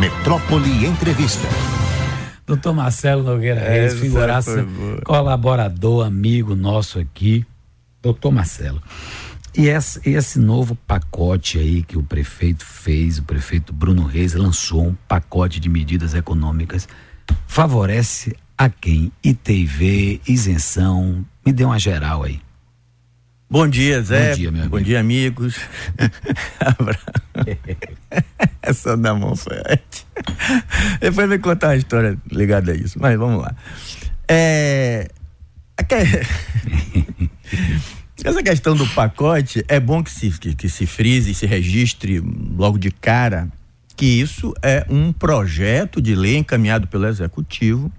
Metrópole Entrevista. Doutor Marcelo Nogueira Reis, figuraça, colaborador, amigo nosso aqui. Doutor Marcelo. E esse, esse, novo pacote aí que o prefeito fez, o prefeito Bruno Reis lançou um pacote de medidas econômicas, favorece a quem? ITV, isenção, me dê uma geral aí. Bom dia, Zé. Bom dia, meu amigo. Bom dia, amigos. Essa da mão foi Depois vai contar uma história ligada a isso, mas vamos lá. É... Essa questão do pacote é bom que se, que, que se frise, se registre logo de cara que isso é um projeto de lei encaminhado pelo Executivo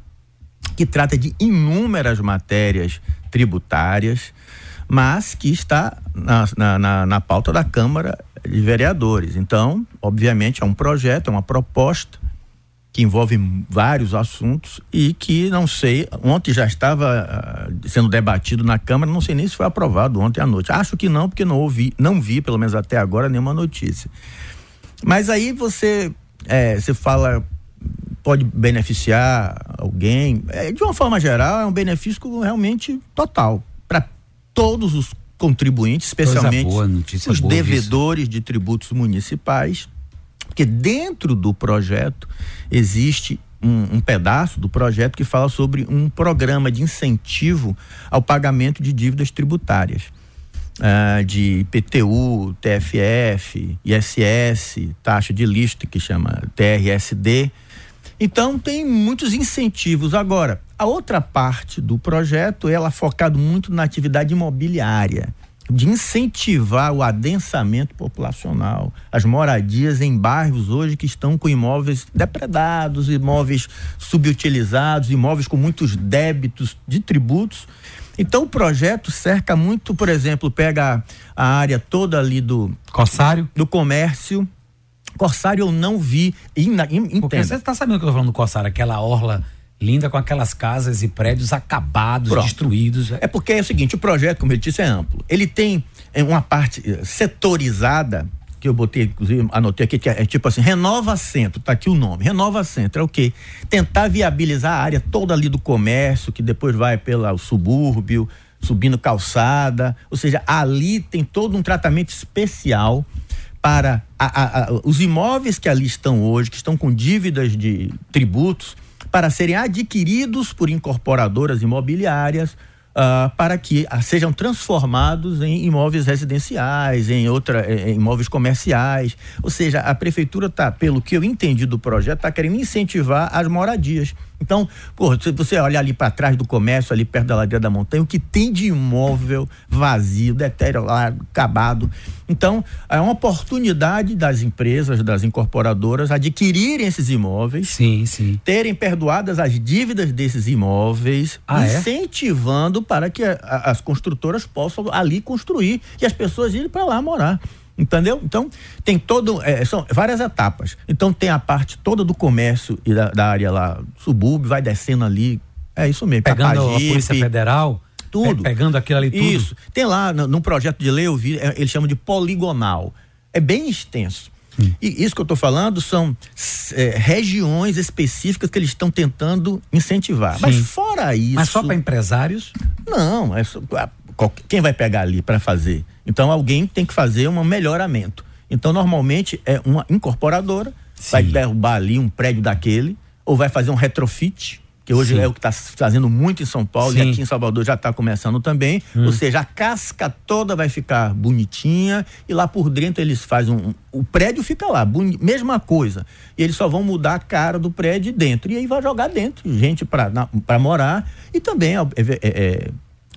que trata de inúmeras matérias tributárias, mas que está na, na, na, na pauta da Câmara de Vereadores. Então, obviamente, é um projeto, é uma proposta que envolve vários assuntos e que não sei, ontem já estava uh, sendo debatido na Câmara, não sei nem se foi aprovado ontem à noite. Acho que não, porque não ouvi, não vi, pelo menos até agora, nenhuma notícia. Mas aí você, é, você fala, pode beneficiar alguém. É, de uma forma geral, é um benefício realmente total para todos os contribuintes, especialmente boa, os devedores isso. de tributos municipais, porque dentro do projeto existe um, um, pedaço do projeto que fala sobre um programa de incentivo ao pagamento de dívidas tributárias. Uh, de PTU, TFF, ISS, taxa de lista que chama TRSD. Então tem muitos incentivos. Agora, a outra parte do projeto, ela é focado muito na atividade imobiliária, de incentivar o adensamento populacional, as moradias em bairros hoje que estão com imóveis depredados, imóveis subutilizados, imóveis com muitos débitos de tributos. Então o projeto cerca muito, por exemplo, pega a área toda ali do Corsário, do comércio. Corsário eu não vi. In, in, Porque você está sabendo que eu estou falando do Corsário, aquela orla linda com aquelas casas e prédios acabados, Pronto. destruídos. É porque é o seguinte, o projeto, como ele disse, é amplo. Ele tem é, uma parte eh, setorizada que eu botei, inclusive, anotei aqui, que é, é, tipo assim, Renova Centro, tá aqui o nome. Renova Centro é o quê? Tentar viabilizar a área toda ali do comércio, que depois vai pelo subúrbio, subindo calçada, ou seja, ali tem todo um tratamento especial para a, a, a, os imóveis que ali estão hoje, que estão com dívidas de tributos, para serem adquiridos por incorporadoras imobiliárias Uh, para que uh, sejam transformados em imóveis residenciais, em outra, em imóveis comerciais. Ou seja, a prefeitura está, pelo que eu entendi do projeto, está querendo incentivar as moradias. Então, se você olhar ali para trás do comércio, ali perto da ladeira da montanha, o que tem de imóvel vazio, deteriorado, acabado. Então, é uma oportunidade das empresas, das incorporadoras adquirirem esses imóveis, sim, sim. terem perdoadas as dívidas desses imóveis, ah, é? incentivando é? para que a, a, as construtoras possam ali construir e as pessoas irem para lá morar. Entendeu? Então, tem todo. É, são várias etapas. Então, tem a parte toda do comércio e da, da área lá, subúrbio, vai descendo ali. É isso mesmo. Pegando Papagipe, a Polícia Federal. Tudo. pegando aquilo ali tudo. Isso. Tem lá, no, no projeto de lei, eu vi, é, eles chamam de poligonal. É bem extenso. Hum. E isso que eu estou falando são é, regiões específicas que eles estão tentando incentivar. Sim. Mas fora isso. Mas só para empresários? Não, é só, quem vai pegar ali para fazer? Então alguém tem que fazer um melhoramento. Então normalmente é uma incorporadora, Sim. vai derrubar ali um prédio daquele, ou vai fazer um retrofit, que hoje Sim. é o que está fazendo muito em São Paulo Sim. e aqui em Salvador já está começando também. Hum. Ou seja, a casca toda vai ficar bonitinha e lá por dentro eles fazem um. O prédio fica lá, boni, mesma coisa. E eles só vão mudar a cara do prédio dentro. E aí vai jogar dentro gente para morar e também é, é, é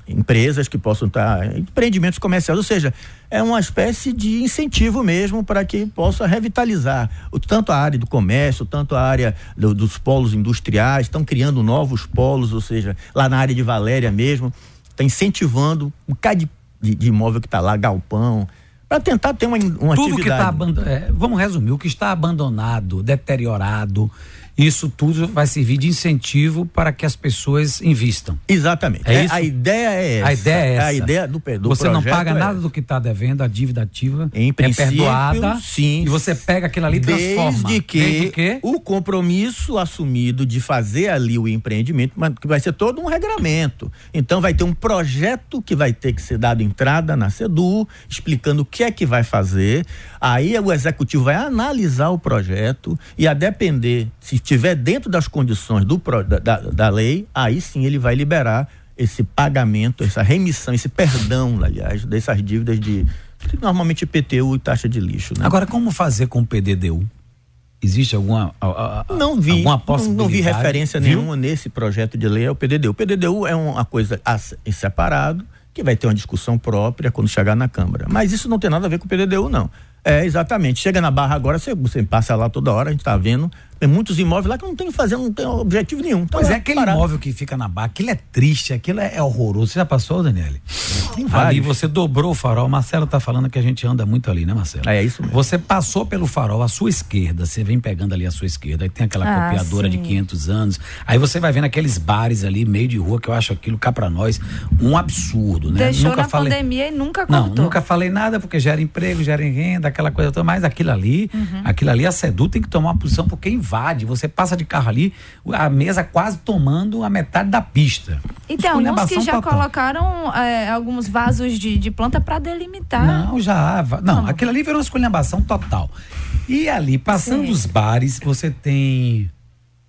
empresas que possam estar, empreendimentos comerciais, ou seja, é uma espécie de incentivo mesmo para que possa revitalizar o, tanto a área do comércio, tanto a área do, dos polos industriais, estão criando novos polos, ou seja, lá na área de Valéria mesmo, está incentivando um bocado de, de, imóvel que está lá, galpão, para tentar ter uma, uma Tudo atividade. que está é, vamos resumir, o que está abandonado, deteriorado, isso tudo vai servir de incentivo para que as pessoas invistam. Exatamente. É, é? A ideia é essa. A ideia é essa. A ideia do, do Você não paga é nada do que está devendo, a dívida ativa em é princípio, perdoada. Sim. E você pega aquilo ali e transforma. Desde que, desde que o compromisso assumido de fazer ali o empreendimento, mas que vai ser todo um regramento. Então vai ter um projeto que vai ter que ser dado entrada na SEDU, explicando o que é que vai fazer. Aí o executivo vai analisar o projeto e a depender, se estiver dentro das condições do, da, da lei, aí sim ele vai liberar esse pagamento, essa remissão, esse perdão, aliás, dessas dívidas de normalmente IPTU e taxa de lixo. Né? Agora, como fazer com o PDDU? Existe alguma a, a, não vi alguma possibilidade? Não, não vi referência Viu? nenhuma nesse projeto de lei ao PDDU. O PDDU é uma coisa em separado que vai ter uma discussão própria quando chegar na Câmara. Mas isso não tem nada a ver com o PDDU, não. É, exatamente. Chega na Barra agora, você, você passa lá toda hora, a gente está vendo. Tem muitos imóveis lá que não tem fazer, não tem objetivo nenhum. Tá pois é, aquele parado. imóvel que fica na Barra, aquilo é triste, aquilo é, é horroroso. Você já passou, Daniele? Tem ali você dobrou o farol. Marcelo tá falando que a gente anda muito ali, né, Marcelo? É, é isso mesmo. Você passou pelo farol à sua esquerda, você vem pegando ali a sua esquerda, aí tem aquela ah, copiadora sim. de 500 anos. Aí você vai vendo aqueles bares ali, meio de rua, que eu acho aquilo cá pra nós um absurdo, né? Deixou nunca na falei... pandemia e nunca contou. Não, nunca falei nada porque gera emprego, gera renda, aquela coisa toda, mas aquilo ali, uhum. aquilo ali, a SEDU tem que tomar uma posição porque invade. Você passa de carro ali, a mesa quase tomando a metade da pista. E tem alguns que já total. colocaram é, alguns vasos de, de planta para delimitar. Não, já. Não, não, aquilo ali virou uma esculhambação total. E ali, passando Sim. os bares, você tem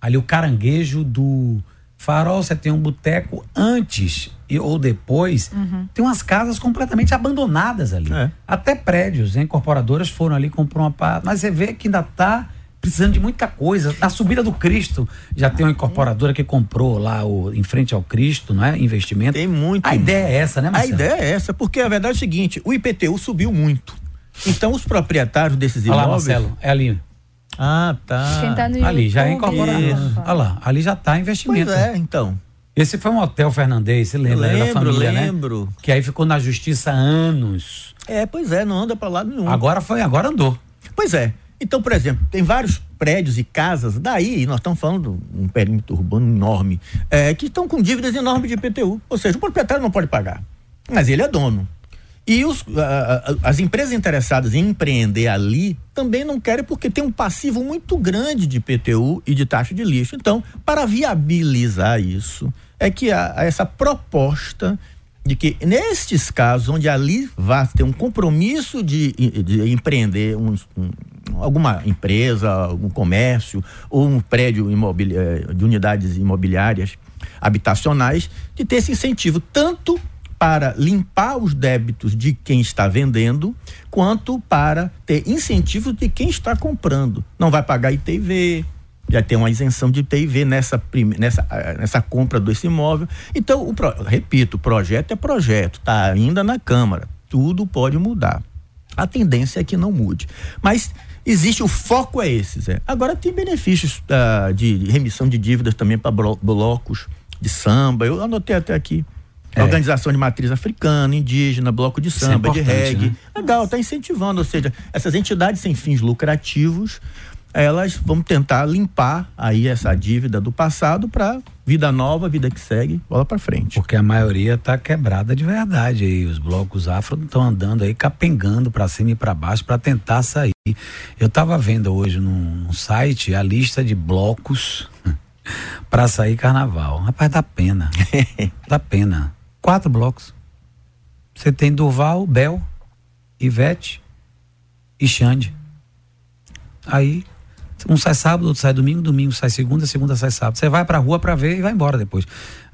ali o caranguejo do farol, você tem um boteco antes e, ou depois, uhum. tem umas casas completamente abandonadas ali. É. Até prédios, hein? incorporadoras foram ali, comprou uma. Mas você vê que ainda está precisando de muita coisa. Na subida do Cristo, já tem uma incorporadora que comprou lá o, em frente ao Cristo, não é? Investimento. Tem muito. A ideia é essa, né, Marcelo? A ideia é essa, porque a verdade é o seguinte: o IPTU subiu muito. Então, os proprietários desses imóveis. Olha lá, Marcelo, é ali. Ah, tá. Quem tá no ali, já é incorporado. Olha lá, ali já tá investimento. Pois é, então. Esse foi um hotel fernandês, você lembra? Lembro, da família, né? lembro. Né? Que aí ficou na justiça há anos. É, pois é, não anda para lado nenhum. Agora foi, agora andou. Pois é. Então, por exemplo, tem vários prédios e casas, daí nós estamos falando de um perímetro urbano enorme, é, que estão com dívidas enormes de IPTU. Ou seja, o proprietário não pode pagar, mas ele é dono. E os, as empresas interessadas em empreender ali também não querem porque tem um passivo muito grande de IPTU e de taxa de lixo. Então, para viabilizar isso, é que há essa proposta de que nestes casos onde ali vai ter um compromisso de, de empreender um, um, alguma empresa, algum comércio ou um prédio eh, de unidades imobiliárias habitacionais, de ter esse incentivo tanto para limpar os débitos de quem está vendendo, quanto para ter incentivos de quem está comprando. Não vai pagar ITV, já tem uma isenção de TIV nessa, nessa, eh, nessa compra desse imóvel. Então, o, repito, o projeto é projeto, está ainda na Câmara. Tudo pode mudar. A tendência é que não mude. Mas existe, o foco é esse, Zé. Agora tem benefícios uh, de remissão de dívidas também para blocos de samba. Eu anotei até aqui. É. Organização de matriz africana, indígena, bloco de é samba, é de reggae. Né? Legal, está incentivando, ou seja, essas entidades sem fins lucrativos elas vão tentar limpar aí essa dívida do passado para vida nova, vida que segue, bola para frente. Porque a maioria está quebrada de verdade aí, os blocos afro estão andando aí capengando para cima e para baixo para tentar sair. Eu estava vendo hoje num, site a lista de blocos para sair carnaval. Rapaz, dá pena. dá pena. Quatro blocos. Você tem Durval, Bel, Ivete e Xande. Aí um sai sábado, outro sai domingo, domingo sai segunda, segunda sai sábado. Você vai pra rua pra ver e vai embora depois.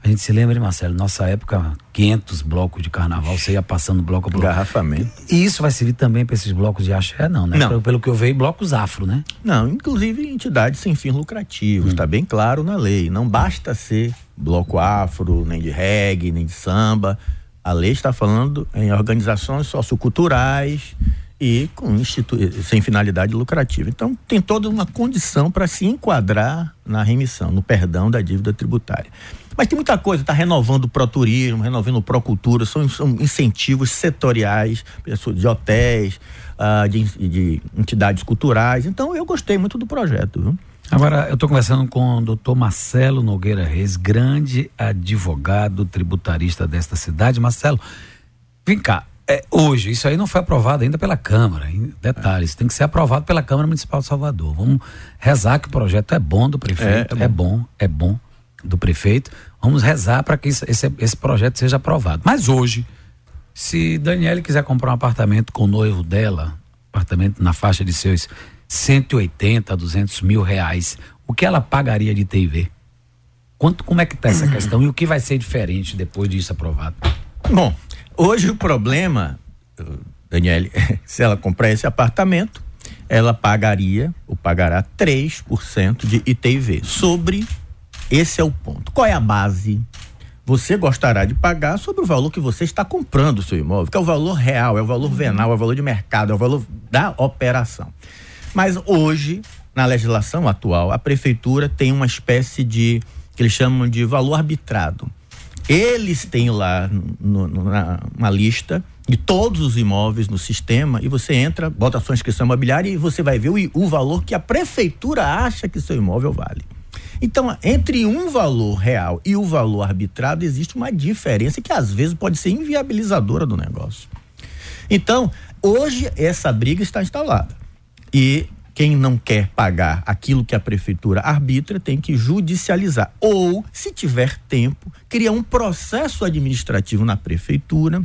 A gente se lembra, Marcelo, nossa época, 500 blocos de carnaval, você ia passando bloco a bloco. Garrafamento. E isso vai servir também para esses blocos de axé, não, né? Não. Pelo, pelo, que eu vejo, blocos afro, né? Não, inclusive entidades sem fins lucrativos, está hum. bem claro na lei. Não basta ser bloco afro, nem de reggae, nem de samba. A lei está falando em organizações socioculturais, e com institu sem finalidade lucrativa. Então, tem toda uma condição para se enquadrar na remissão, no perdão da dívida tributária. Mas tem muita coisa, está renovando o Proturismo, renovando o Procultura, são, são incentivos setoriais, de hotéis, uh, de, de, entidades culturais. Então eu gostei muito do projeto. Viu? Agora, eu estou conversando com o doutor Marcelo Nogueira Reis, grande advogado tributarista desta cidade. Marcelo, vem cá, é, hoje, isso aí não foi aprovado ainda pela Câmara. Em detalhes, tem que ser aprovado pela Câmara Municipal de Salvador. Vamos rezar que o projeto é bom do prefeito. É, é, bom. é bom, é do prefeito. Vamos rezar para que esse, esse projeto seja aprovado. Mas hoje, se Daniele quiser comprar um apartamento com o noivo dela, apartamento na faixa de seus 180, 200 mil reais, o que ela pagaria de TV? Quanto, como é que está essa questão e o que vai ser diferente depois disso aprovado? Bom, Hoje o problema, Daniele, se ela comprar esse apartamento, ela pagaria ou pagará 3% de ITV. Sobre esse é o ponto. Qual é a base? Você gostará de pagar sobre o valor que você está comprando o seu imóvel, que é o valor real, é o valor venal, é o valor de mercado, é o valor da operação. Mas hoje, na legislação atual, a prefeitura tem uma espécie de que eles chamam de valor arbitrado. Eles têm lá no, no, na, uma lista de todos os imóveis no sistema e você entra, bota a sua inscrição imobiliária e você vai ver o, o valor que a prefeitura acha que seu imóvel vale. Então, entre um valor real e o valor arbitrado, existe uma diferença que às vezes pode ser inviabilizadora do negócio. Então, hoje essa briga está instalada. E quem não quer pagar aquilo que a prefeitura arbitra tem que judicializar. Ou, se tiver tempo, criar um processo administrativo na prefeitura,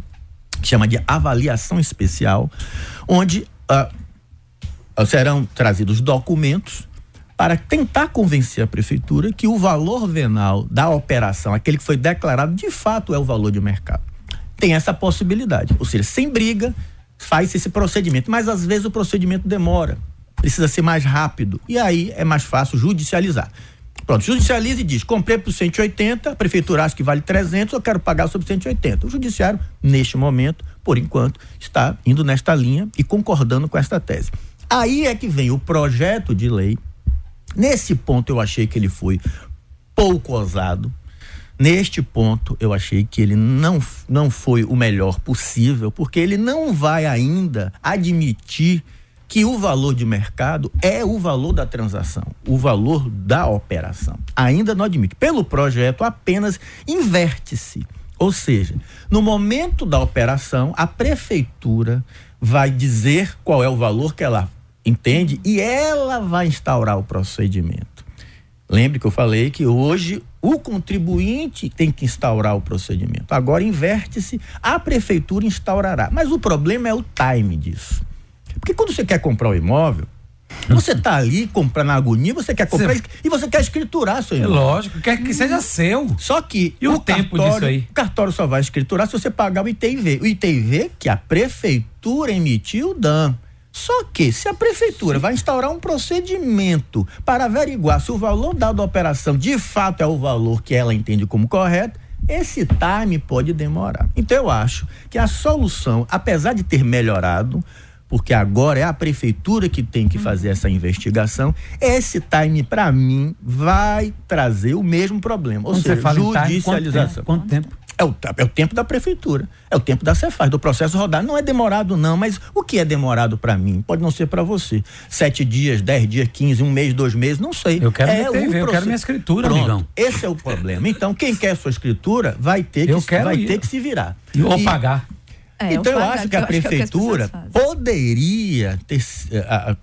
que chama de avaliação especial, onde uh, serão trazidos documentos para tentar convencer a prefeitura que o valor venal da operação, aquele que foi declarado, de fato é o valor de mercado. Tem essa possibilidade. Ou seja, sem briga, faz esse procedimento. Mas às vezes o procedimento demora precisa ser mais rápido. E aí é mais fácil judicializar. Pronto, judicializa e diz: comprei por 180, a prefeitura acha que vale 300, eu quero pagar sobre 180. O judiciário, neste momento, por enquanto, está indo nesta linha e concordando com esta tese. Aí é que vem o projeto de lei. Nesse ponto eu achei que ele foi pouco ousado. Neste ponto eu achei que ele não, não foi o melhor possível, porque ele não vai ainda admitir que o valor de mercado é o valor da transação, o valor da operação. Ainda não admite. Pelo projeto, apenas inverte-se. Ou seja, no momento da operação, a prefeitura vai dizer qual é o valor que ela entende e ela vai instaurar o procedimento. Lembre que eu falei que hoje o contribuinte tem que instaurar o procedimento. Agora inverte-se, a prefeitura instaurará. Mas o problema é o time disso. Porque quando você quer comprar o um imóvel, você está ali comprando a agonia, você quer comprar e você quer escriturar seu imóvel. Lógico, quer que seja seu. Só que e o, o tempo cartório, disso aí? O cartório só vai escriturar se você pagar o ITV. O ITV que a prefeitura emitiu, dan. Só que se a prefeitura vai instaurar um procedimento para averiguar se o valor dado à operação de fato é o valor que ela entende como correto, esse time pode demorar. Então eu acho que a solução, apesar de ter melhorado, porque agora é a prefeitura que tem que fazer essa investigação. Esse time, para mim, vai trazer o mesmo problema, ou Quando seja, judicialização. Quanto tempo? É o, é o tempo da prefeitura, é o tempo da Cefaz, do processo rodar. Não é demorado, não, mas o que é demorado para mim? Pode não ser para você. Sete dias, dez dias, quinze, um mês, dois meses, não sei. Eu quero é TV, eu quero minha escritura, Pronto, amigão. Esse é o problema. Então, quem quer sua escritura vai ter que, vai ter que se virar. Ou e, pagar. É, então eu acho que a prefeitura que poderia ter,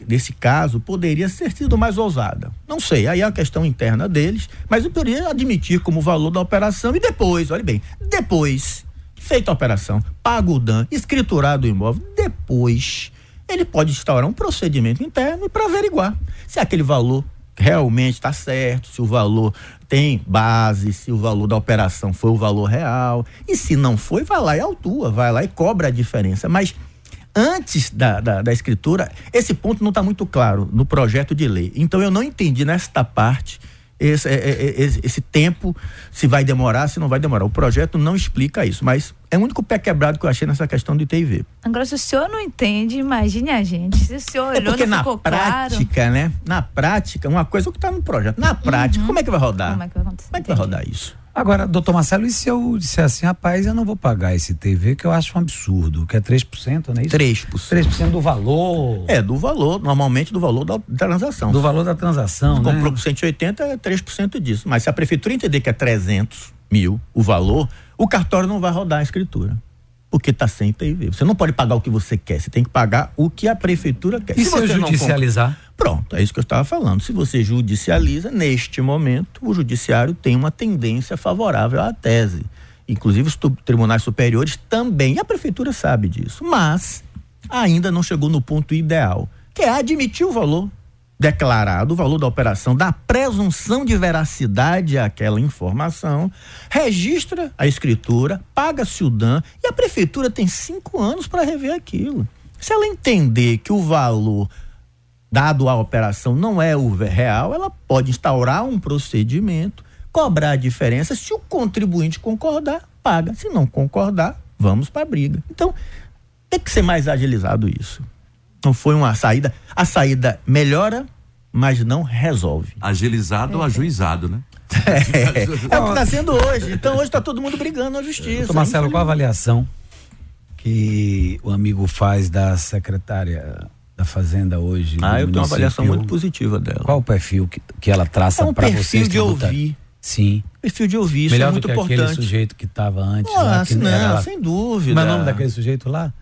nesse caso, poderia ter sido mais ousada. Não sei, aí é uma questão interna deles, mas eu poderia admitir como valor da operação e depois, olha bem, depois, feita a operação, pago o DAN, escriturado o imóvel, depois ele pode instaurar um procedimento interno para averiguar se aquele valor realmente está certo, se o valor tem base, se o valor da operação foi o valor real. E se não foi, vai lá e autua, vai lá e cobra a diferença. Mas antes da, da, da escritura, esse ponto não está muito claro no projeto de lei. Então eu não entendi nesta parte esse, é, é, é, esse, esse, tempo, se vai demorar, se não vai demorar. O projeto não explica isso, mas é o único pé quebrado que eu achei nessa questão do ITV. Agora, se o senhor não entende, imagine a gente. Se o senhor olhou, é porque na prática, claro. né? Na prática, uma coisa é o que está no projeto. Na prática, uhum. como é que vai rodar? Como é que vai acontecer? Como é que vai rodar isso? Agora, doutor Marcelo, e se eu disser assim, rapaz, eu não vou pagar esse TV, que eu acho um absurdo, que é 3%, não é isso? 3%. 3% do valor. É, do valor, normalmente do valor da transação. Do valor da transação, né? Comprou por 180, é 3% disso. Mas se a prefeitura entender que é 300 mil o valor, o cartório não vai rodar a escritura porque está sem PIV. Você não pode pagar o que você quer, você tem que pagar o que a prefeitura quer. E se, se você judicializar? Não... Pronto, é isso que eu estava falando. Se você judicializa, neste momento, o judiciário tem uma tendência favorável à tese. Inclusive os tribunais superiores também, e a prefeitura sabe disso, mas ainda não chegou no ponto ideal, que é admitir o valor declarado o valor da operação, da presunção de veracidade àquela informação, registra a escritura, paga-se o DAN e a prefeitura tem cinco anos para rever aquilo. Se ela entender que o valor dado à operação não é o real, ela pode instaurar um procedimento, cobrar a diferença. Se o contribuinte concordar, paga. Se não concordar, vamos para a briga. Então, tem que ser mais agilizado isso. Não foi uma saída. A saída melhora, mas não resolve. Agilizado ou é. ajuizado, né? É, é o que está sendo hoje. Então hoje está todo mundo brigando na justiça. Então, Marcelo, qual a avaliação que o amigo faz da secretária da Fazenda hoje? Ah, eu tenho uma avaliação muito positiva dela. Qual o perfil que, que ela traça é um para vocês? Perfil de ouvir. Sim. Perfil de ouvir, Melhor isso é muito do que importante. aquele sujeito que estava antes. Ah, lá, que não, era... sem dúvida. Mas o nome daquele sujeito lá?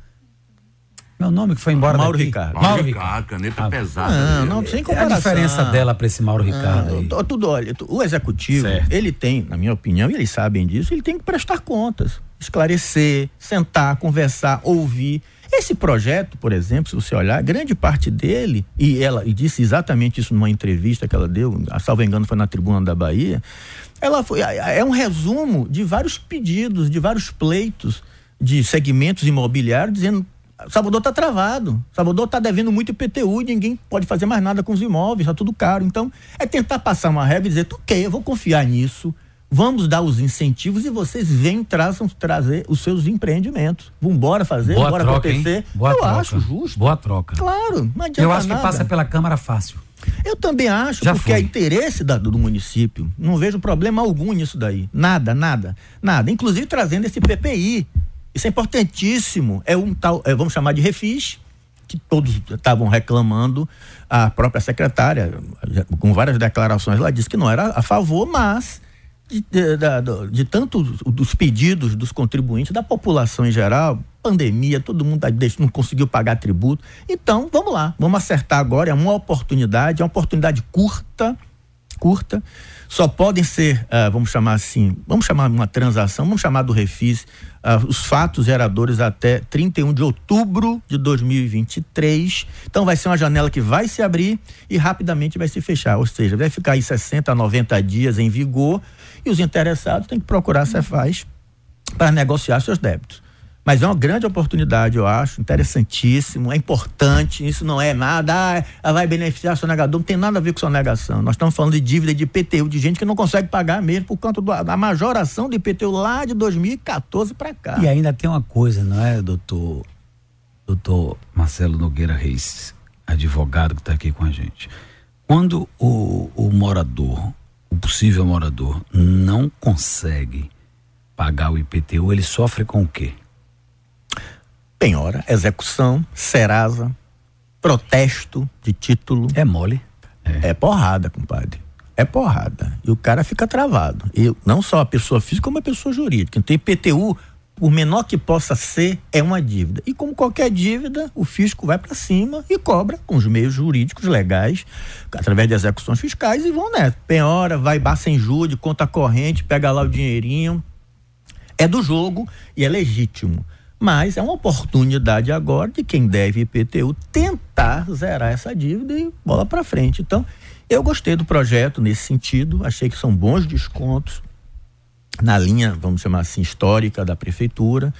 Meu nome que foi embora Mauro daqui. Ricardo. Mauro Ricardo, caneta ah, pesada. Não, não, sem comparação. É a diferença dela para esse Mauro Ricardo aí. Tudo, olha, o executivo, certo. ele tem, na minha opinião, e eles sabem disso, ele tem que prestar contas, esclarecer, sentar, conversar, ouvir. Esse projeto, por exemplo, se você olhar, grande parte dele, e ela e disse exatamente isso numa entrevista que ela deu, a salvo engano foi na Tribuna da Bahia, ela foi, é um resumo de vários pedidos, de vários pleitos de segmentos imobiliários dizendo Salvador está travado. Salvador está devendo muito IPTU e ninguém pode fazer mais nada com os imóveis, está tudo caro. Então, é tentar passar uma regra e dizer, ok, eu vou confiar nisso, vamos dar os incentivos e vocês vêm traçam, trazer os seus empreendimentos. Vamos embora fazer, Boa bora troca, acontecer. Boa eu troca. acho justo. Boa troca. Claro, não adianta Eu acho nada. que passa pela Câmara fácil. Eu também acho, Já porque foi. é interesse da, do município. Não vejo problema algum nisso daí. Nada, nada, nada. Inclusive trazendo esse PPI, isso é importantíssimo. É um tal, é, vamos chamar de refis, que todos estavam reclamando. A própria secretária, com várias declarações, ela disse que não era a favor, mas de, de, de, de tanto dos pedidos dos contribuintes, da população em geral, pandemia, todo mundo não conseguiu pagar tributo. Então, vamos lá, vamos acertar agora. É uma oportunidade, é uma oportunidade curta, curta só podem ser, uh, vamos chamar assim, vamos chamar uma transação, vamos chamar do refis, uh, os fatos geradores até 31 de outubro de 2023. Então vai ser uma janela que vai se abrir e rapidamente vai se fechar, ou seja, vai ficar aí 60 a 90 dias em vigor e os interessados têm que procurar a Cefaz para negociar seus débitos. Mas é uma grande oportunidade, eu acho, interessantíssimo, é importante, isso não é nada, ah, vai beneficiar sonegador, não tem nada a ver com sonegação. Nós estamos falando de dívida de IPTU, de gente que não consegue pagar mesmo por conta da majoração do IPTU lá de 2014 para cá. E ainda tem uma coisa, não é, doutor, doutor Marcelo Nogueira Reis, advogado que está aqui com a gente. Quando o, o morador, o possível morador, não consegue pagar o IPTU, ele sofre com o quê? Penhora, execução, Serasa, protesto de título. É mole. É, é porrada, compadre. É porrada. E o cara fica travado. E não só a pessoa física, como a pessoa jurídica. Então, IPTU, por menor que possa ser, é uma dívida. E como qualquer dívida, o fisco vai para cima e cobra com os meios jurídicos legais, através de execuções fiscais, e vão nessa. Penhora, vai bar sem júri, conta corrente, pega lá o dinheirinho. É do jogo e é legítimo. Mas é uma oportunidade agora de quem deve IPTU tentar zerar essa dívida e bola para frente. Então, eu gostei do projeto nesse sentido, achei que são bons descontos na linha, vamos chamar assim, histórica da prefeitura,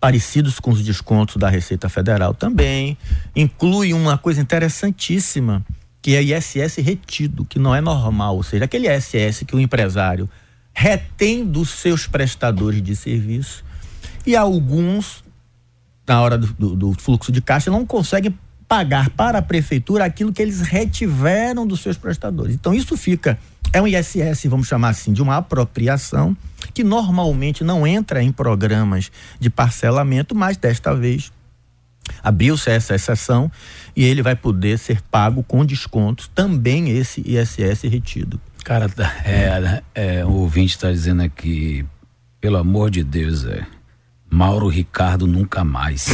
parecidos com os descontos da Receita Federal também. Inclui uma coisa interessantíssima, que é ISS retido, que não é normal, ou seja, aquele ISS que o empresário retém dos seus prestadores de serviço e alguns na hora do, do, do fluxo de caixa, não conseguem pagar para a prefeitura aquilo que eles retiveram dos seus prestadores. Então isso fica é um ISS, vamos chamar assim, de uma apropriação que normalmente não entra em programas de parcelamento, mas desta vez abriu-se essa exceção e ele vai poder ser pago com descontos também esse ISS retido. Cara, é, é, o ouvinte está dizendo aqui, pelo amor de Deus, é. Mauro Ricardo nunca mais.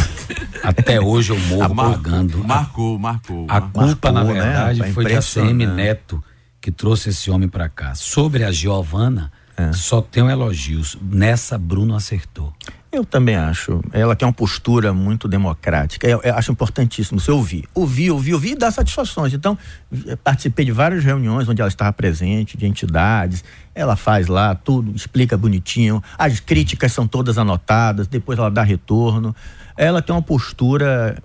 Até hoje eu morro marcou, pagando. Marcou, marcou. A culpa, marcou, na né, verdade, né? foi de ACM Neto que trouxe esse homem para cá. Sobre a Giovana, é. só tenho elogios. Nessa, Bruno acertou. Eu também acho. Ela tem uma postura muito democrática. Eu, eu acho importantíssimo você ouvir. Ouvir, ouvir, ouvir e dar satisfações. Então, participei de várias reuniões onde ela estava presente, de entidades. Ela faz lá tudo, explica bonitinho. As críticas são todas anotadas, depois ela dá retorno. Ela tem uma postura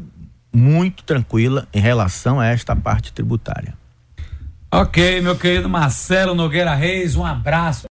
muito tranquila em relação a esta parte tributária. Ok, meu querido Marcelo Nogueira Reis, um abraço.